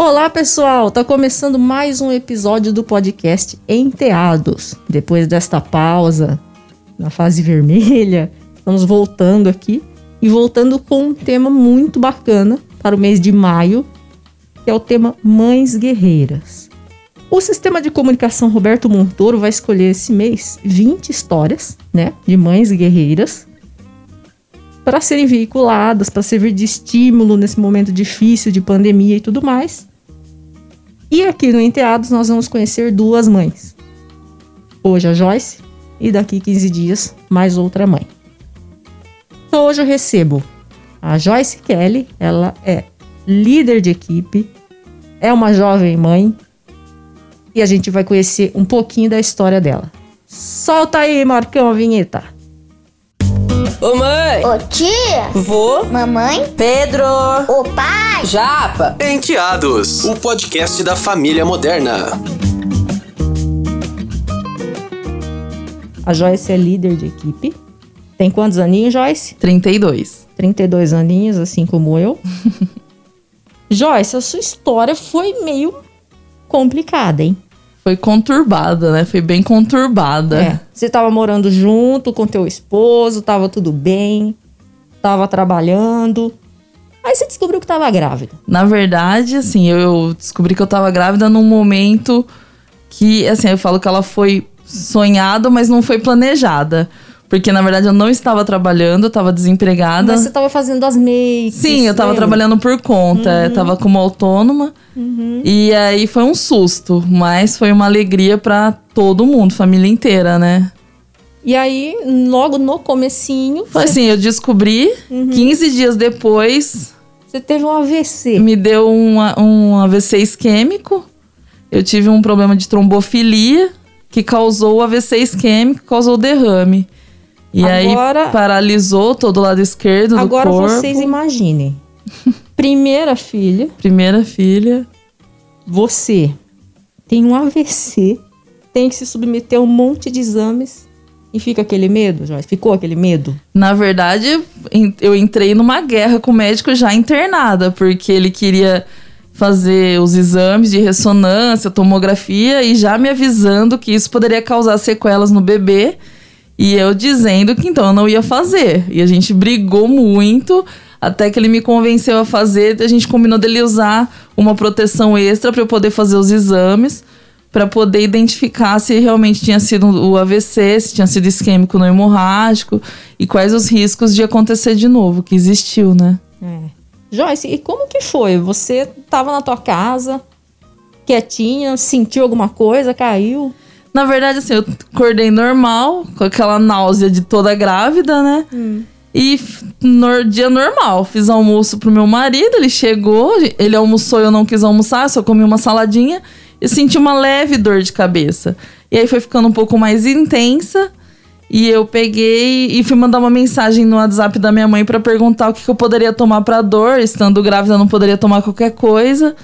Olá, pessoal! Tá começando mais um episódio do podcast Enteados. Depois desta pausa na fase vermelha, estamos voltando aqui e voltando com um tema muito bacana para o mês de maio, que é o tema Mães Guerreiras. O sistema de comunicação Roberto Montoro vai escolher esse mês 20 histórias, né, de mães guerreiras para serem veiculadas, para servir de estímulo nesse momento difícil de pandemia e tudo mais. E aqui no Enteados nós vamos conhecer duas mães. Hoje a Joyce e daqui 15 dias mais outra mãe. Então hoje eu recebo a Joyce Kelly, ela é líder de equipe, é uma jovem mãe e a gente vai conhecer um pouquinho da história dela. Solta aí, Marcão, a vinheta. Ô mãe! Ô tia! Vô! Mamãe! Pedro! Ô pai! Japa! Enteados, o podcast da família moderna. A Joyce é líder de equipe. Tem quantos aninhos, Joyce? 32. 32 aninhos, assim como eu. Joyce, a sua história foi meio complicada, hein? Foi conturbada, né? Foi bem conturbada. É. Você tava morando junto com teu esposo, tava tudo bem, tava trabalhando. Aí você descobriu que tava grávida. Na verdade, assim, eu descobri que eu tava grávida num momento que, assim, eu falo que ela foi sonhada, mas não foi planejada. Porque, na verdade, eu não estava trabalhando, eu estava desempregada. Mas você tava fazendo as makes. Sim, eu tava lembra? trabalhando por conta, Uhum. eu tava como autônoma. E aí foi um susto, mas foi uma alegria pra todo mundo, família inteira, né? E aí, logo no comecinho, Foi assim, eu descobri, 15 dias depois, você teve um AVC. me deu um, um AVC isquêmico. Eu tive um problema de trombofilia que causou o AVC isquêmico, causou derrame. E Agora- aí paralisou todo o lado esquerdo do Agora corpo. vocês imaginem. Primeira filha, Primeira filha. você tem um AVC, tem que se submeter a um monte de exames e fica aquele medo, Joyce? Ficou aquele medo? Na verdade, eu entrei numa guerra com o médico já internada, porque ele queria fazer os exames de ressonância, tomografia e já me avisando que isso poderia causar sequelas no bebê. E eu dizendo que então eu não ia fazer. E a gente brigou muito até que ele me convenceu a fazer. A gente combinou dele usar uma proteção extra para eu poder fazer os exames, para poder identificar se realmente tinha sido o AVC, se tinha sido isquêmico não hemorrágico e quais os riscos de acontecer de novo, que existiu, né? É. Joyce, e como que foi? Você tava na tua casa, quietinha, sentiu alguma coisa, caiu? Na verdade, assim, eu acordei normal, com aquela náusea de toda grávida, né? E f- no dia normal, fiz almoço pro meu marido, ele chegou, ele almoçou, eu não quis almoçar, só comi uma saladinha e senti uma leve dor de cabeça. E aí foi ficando um pouco mais intensa. E eu peguei e fui mandar uma mensagem no WhatsApp da minha mãe pra perguntar o que, que eu poderia tomar pra dor. Estando grávida, eu não poderia tomar qualquer coisa.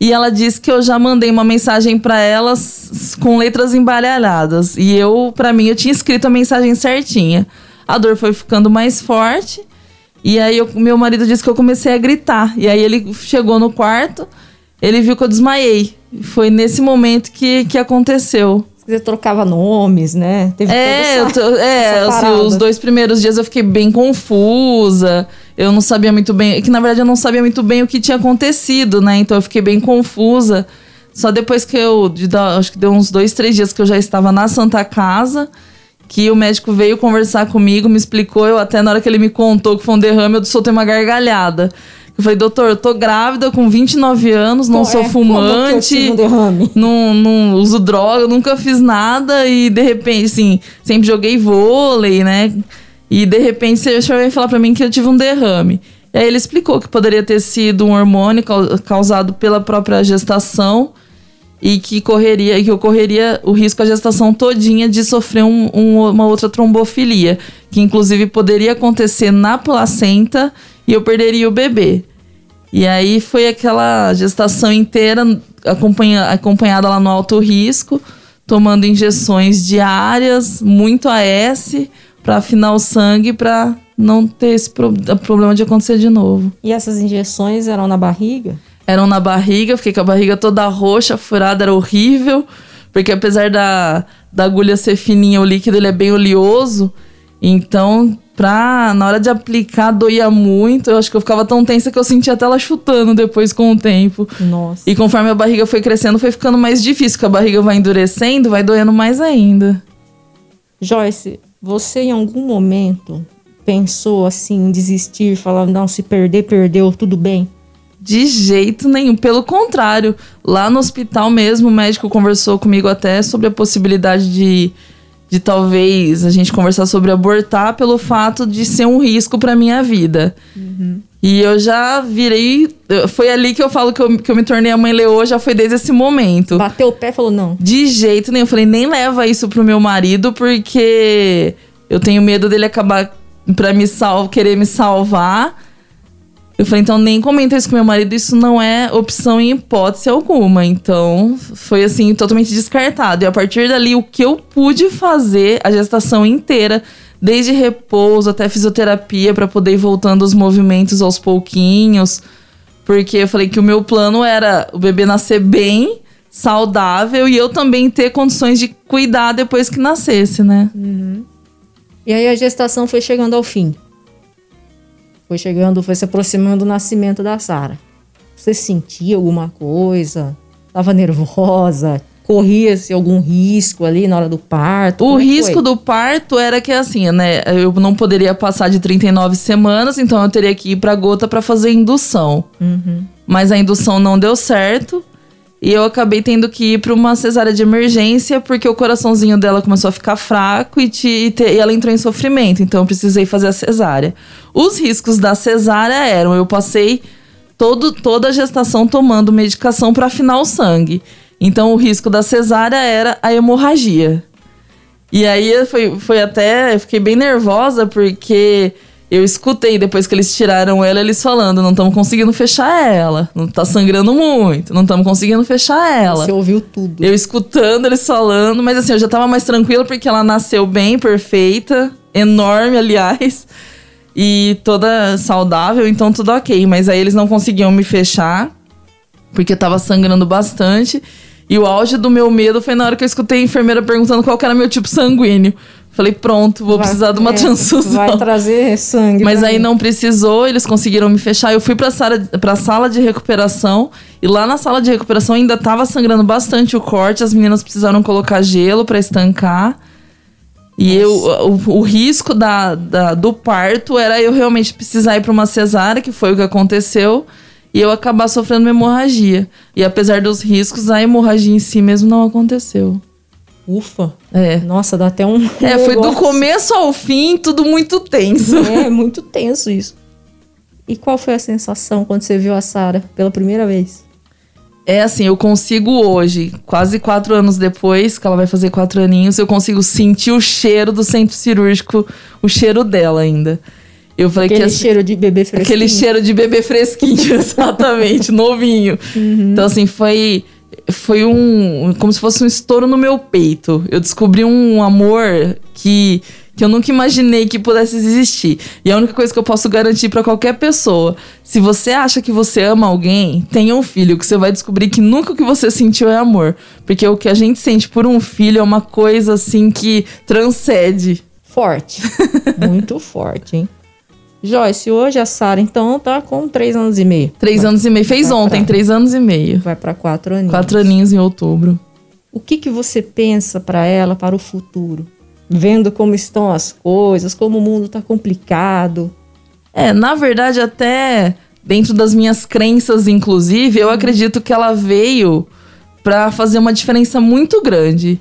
E ela disse que eu já mandei uma mensagem pra ela s- com letras embaralhadas. E eu, pra mim, eu tinha escrito a mensagem certinha. A dor foi ficando mais forte. E aí eu- meu marido disse que eu comecei a gritar. E aí ele chegou no quarto, ele viu que eu desmaiei. Foi nesse momento que, que aconteceu. Você trocava nomes, né? Teve É, essa- tô- é assim, os dois primeiros dias eu fiquei bem confusa. Eu não sabia muito bem. é Que na verdade eu não sabia muito bem o que tinha acontecido, né? Então eu fiquei bem confusa. Só depois que eu. de acho que deu uns dois, três dias que eu já estava na Santa Casa. Que o médico veio conversar comigo, me explicou. Eu até na hora que ele me contou que foi um derrame, eu soltei uma gargalhada. Eu falei, doutor, eu tô grávida com 29 anos, não Pô, sou é, fumante um derrame? não, não uso droga, nunca fiz nada e de repente, assim, sempre joguei vôlei, né? E de repente senhor veio falar pra mim que eu tive um derrame. E aí ele explicou que poderia ter sido um hormônio cau- causado pela própria gestação e que correria, que ocorreria o risco a gestação todinha de sofrer um- um- uma outra trombofilia, que inclusive poderia acontecer na placenta e eu perderia o bebê. E aí foi aquela gestação inteira acompanha, acompanhada lá no alto risco, tomando injeções diárias, muito AS, para afinar o sangue para não ter esse pro- problema de acontecer de novo. E essas injeções eram na barriga? eram na barriga, fiquei com a barriga toda roxa, furada, era horrível. Porque apesar da, da agulha ser fininha, o líquido ele é bem oleoso. Então, pra, na hora de aplicar, doía muito. Eu acho que eu ficava tão tensa que eu sentia até ela chutando depois com o tempo. Nossa. E conforme a barriga foi crescendo, foi ficando mais difícil, porque a barriga vai endurecendo, vai doendo mais ainda. Joyce, você em algum momento pensou assim em desistir, falar, não, se perder, perdeu, tudo bem? De jeito nenhum. Pelo contrário, lá no hospital mesmo, o médico conversou comigo até sobre a possibilidade de, de talvez a gente conversar sobre abortar pelo fato de ser um risco para minha vida. E eu já virei. Foi ali que eu falo que eu, que eu me tornei a mãe leoa, já foi desde esse momento. Bateu o pé e falou, não. De jeito nenhum. Eu falei, nem leva isso pro meu marido, porque eu tenho medo dele acabar pra me sal querer me salvar. Eu falei, então nem comenta isso com meu marido, isso não é opção em hipótese alguma. Então, foi assim, totalmente descartado. E a partir dali, o que eu pude fazer a gestação inteira, desde repouso até fisioterapia, pra poder ir voltando os movimentos aos pouquinhos. Porque eu falei que o meu plano era o bebê nascer bem, saudável, e eu também ter condições de cuidar depois que nascesse, né? E aí a gestação foi chegando ao fim. Foi chegando, foi se aproximando do nascimento da Sara. Você sentia alguma coisa? Tava nervosa? Corria-se algum risco ali na hora do parto? O é risco foi? do parto era que assim, né? Eu não poderia passar de 39 semanas, então eu teria que ir pra gota pra fazer indução. Uhum. Mas a indução não deu certo. E eu acabei tendo que ir pra uma cesárea de emergência, porque o coraçãozinho dela começou a ficar fraco e, te- e te- e ela entrou em sofrimento. Então eu precisei fazer a cesárea. Os riscos da cesárea eram: eu passei todo, toda a gestação tomando medicação para afinar o sangue. Então o risco da cesárea era a hemorragia. E aí foi, foi até. Eu fiquei bem nervosa porque eu escutei depois que eles tiraram ela, eles falando: não estamos conseguindo fechar ela. Não tá sangrando muito, não estamos conseguindo fechar ela. Você ouviu tudo. Eu escutando eles falando, mas assim, eu já tava mais tranquila porque ela nasceu bem, perfeita, enorme, aliás, e toda saudável, então tudo ok. Mas aí eles não conseguiam me fechar, porque tava sangrando bastante. E o auge do meu medo foi na hora que eu escutei a enfermeira perguntando qual era meu tipo sanguíneo. Falei, pronto, vou Vai- precisar de uma é, transfusão. Vai trazer sangue. Mas aí mim. não precisou, eles conseguiram me fechar. Eu fui pra sala, pra sala de recuperação e lá na sala de recuperação ainda tava sangrando bastante o corte. As meninas precisaram colocar gelo pra estancar. E eu, o, o risco da, da- do parto era eu realmente precisar ir pra uma cesárea, que foi o que aconteceu, e eu acabar sofrendo uma hemorragia. E apesar dos riscos, a hemorragia em si mesmo não aconteceu. Ufa. É. Nossa, dá até um. É, foi do começo ao fim, tudo muito tenso. É, muito tenso isso. E qual foi a sensação quando você viu a Sara pela primeira vez? É assim, eu consigo hoje, quase quatro anos depois, que ela vai fazer quatro aninhos, eu consigo sentir o cheiro do centro cirúrgico, o cheiro dela ainda. Eu falei Aquele que assim, cheiro de bebê fresquinho. aquele cheiro de bebê fresquinho, exatamente, novinho. Então assim, foi foi um como se fosse um estouro no meu peito. Eu descobri um amor que que eu nunca imaginei que pudesse existir. E a única coisa que eu posso garantir pra qualquer pessoa, se você acha que você ama alguém, tenha um filho, que você vai descobrir que nunca o que você sentiu é amor, porque o que a gente sente por um filho é uma coisa assim que transcende. Forte. Muito forte, hein? Joyce, hoje a Sara, então, tá com três anos e meio. Três anos e meio. Fez Vai ontem, pra- três anos e meio. Vai pra quatro aninhos. Quatro aninhos em outubro. O que, que você pensa para ela, para o futuro? Vendo como estão as coisas, como o mundo tá complicado. É, na verdade, até dentro das minhas crenças, inclusive, eu acredito que ela veio pra fazer uma diferença muito grande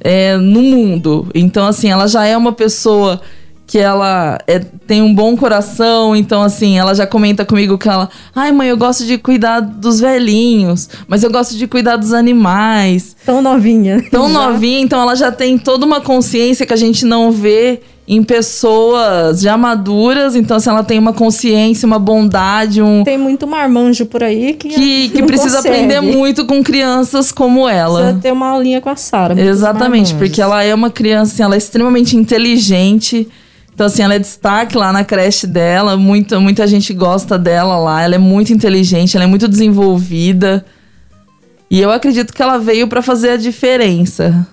é, no mundo. Então, assim, ela já é uma pessoa que ela é- tem um bom coração, então assim, ela já comenta comigo que ela, ai mãe, eu gosto de cuidar dos velhinhos, mas eu gosto de cuidar dos animais. Tão novinha. Tão novinha, então ela já tem toda uma consciência que a gente não vê em pessoas já maduras. Então, assim, ela tem uma consciência, uma bondade, um. Tem muito marmanjo por aí que, Que, que precisa consegue. aprender muito com crianças como ela. Precisa ter uma aulinha com a Sara. Exatamente, porque ela é uma criança, assim, ela é extremamente inteligente, Então, assim, ela é destaque lá na creche dela. Muita, muita gente gosta dela lá. Ela é muito inteligente, ela é muito desenvolvida. E eu acredito que ela veio para fazer a diferença.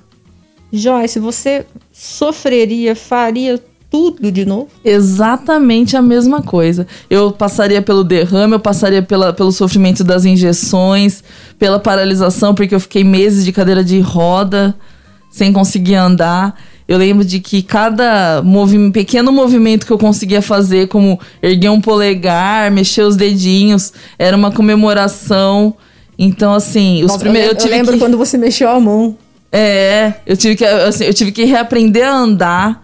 Joyce, você sofreria, faria tudo de novo? Exatamente a mesma coisa. Eu passaria pelo derrame, eu passaria pela, pelo sofrimento das injeções, pela paralisação, porque eu fiquei meses de cadeira de roda, sem conseguir andar. Eu lembro de que cada movi pequeno movimento que eu conseguia fazer, como erguer um polegar, mexer os dedinhos, era uma comemoração. Então, assim, os Nossa, primeiros. eu, eu lembro que... quando você mexeu a mão. É, eu tive que, assim, eu tive que reaprender a andar.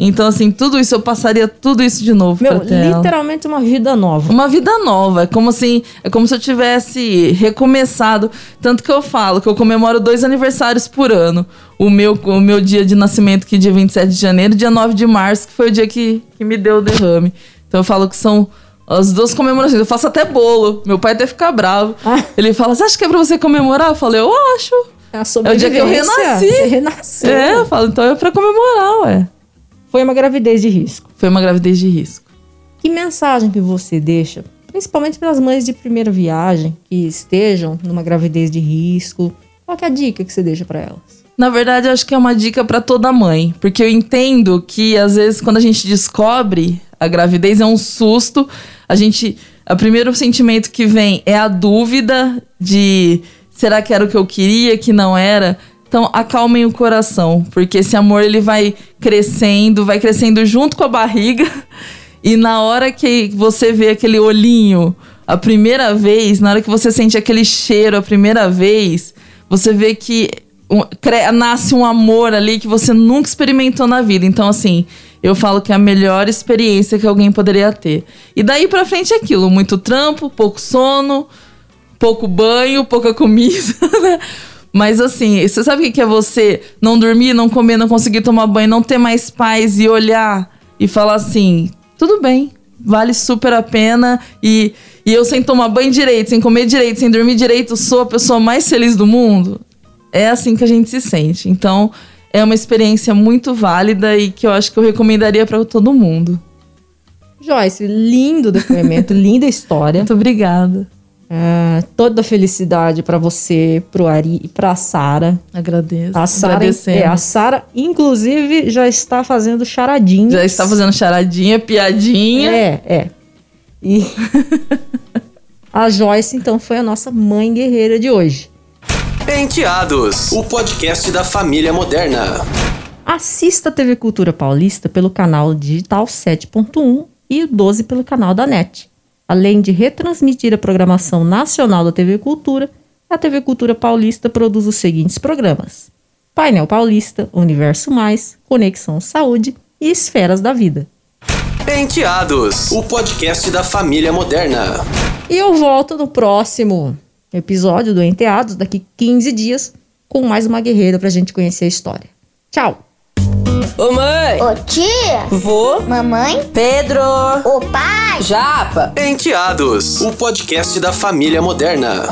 Então, assim, tudo isso, eu passaria tudo isso de novo Meu, literalmente uma vida nova. Uma vida nova. É como assim, é como se eu tivesse recomeçado. Tanto que eu falo que eu comemoro dois aniversários por ano. O meu, o meu dia de nascimento, que é dia 27 de janeiro, e dia 9 de março, que foi o dia que, que me deu o derrame. Então eu falo que são as duas comemorações. Eu faço até bolo. Meu pai até fica bravo. Ah. Ele fala: Você acha que é pra você comemorar? Eu falei: Eu acho. É, É o dia que eu renasci. Você renasceu. É, eu falo: Então é pra comemorar, ué. Foi uma gravidez de risco. Foi uma gravidez de risco. Que mensagem que você deixa, principalmente para as mães de primeira viagem que estejam numa gravidez de risco? Qual que é a dica que você deixa para elas? Na verdade, eu acho que é uma dica pra toda mãe, porque eu entendo que às vezes quando a gente descobre a gravidez é um susto, a gente, o primeiro sentimento que vem é a dúvida de será que era o que eu queria, que não era? Então, acalmem o coração, porque esse amor ele vai crescendo, vai crescendo junto com a barriga. E na hora que você vê aquele olhinho a primeira vez, na hora que você sente aquele cheiro a primeira vez, você vê que um- cre- nasce um amor ali que você nunca experimentou na vida. Então, assim, eu falo que é a melhor experiência que alguém poderia ter. E daí pra frente é aquilo: muito trampo, pouco sono, pouco banho, pouca comida, né? Mas assim, você sabe o que é você não dormir, não comer, não conseguir tomar banho, não ter mais paz e olhar e falar assim: tudo bem, vale super a pena. E, e eu sem tomar banho direito, sem comer direito, sem dormir direito, sou a pessoa mais feliz do mundo. É assim que a gente se sente. Então, é uma experiência muito válida e que eu acho que eu recomendaria pra todo mundo. Joyce, lindo depoimento, linda história. Muito obrigada. Ah, toda felicidade para você, pro Ari e pra Sara. Agradeço. A Sara, é, a Sara, inclusive, já está fazendo charadinhas. Já está fazendo charadinha, piadinha. É, é. E a Joyce, então, foi a nossa mãe guerreira de hoje. Enteados, o podcast da família moderna. Assista a TV Cultura Paulista pelo canal digital 7.1 e o 12 pelo canal da NET. Além de retransmitir a programação nacional da TV Cultura, a TV Cultura Paulista produz os seguintes programas: Painel Paulista, Universo Mais, Conexão Saúde e Esferas da Vida. Enteados, o podcast da família moderna. E eu volto no próximo episódio do Enteados, daqui 15 dias, com mais uma guerreira pra gente conhecer a história. Tchau! Ô mãe, Ô tia, vô, mamãe, Pedro, ô pai. Japa. Enteados, o podcast da família moderna.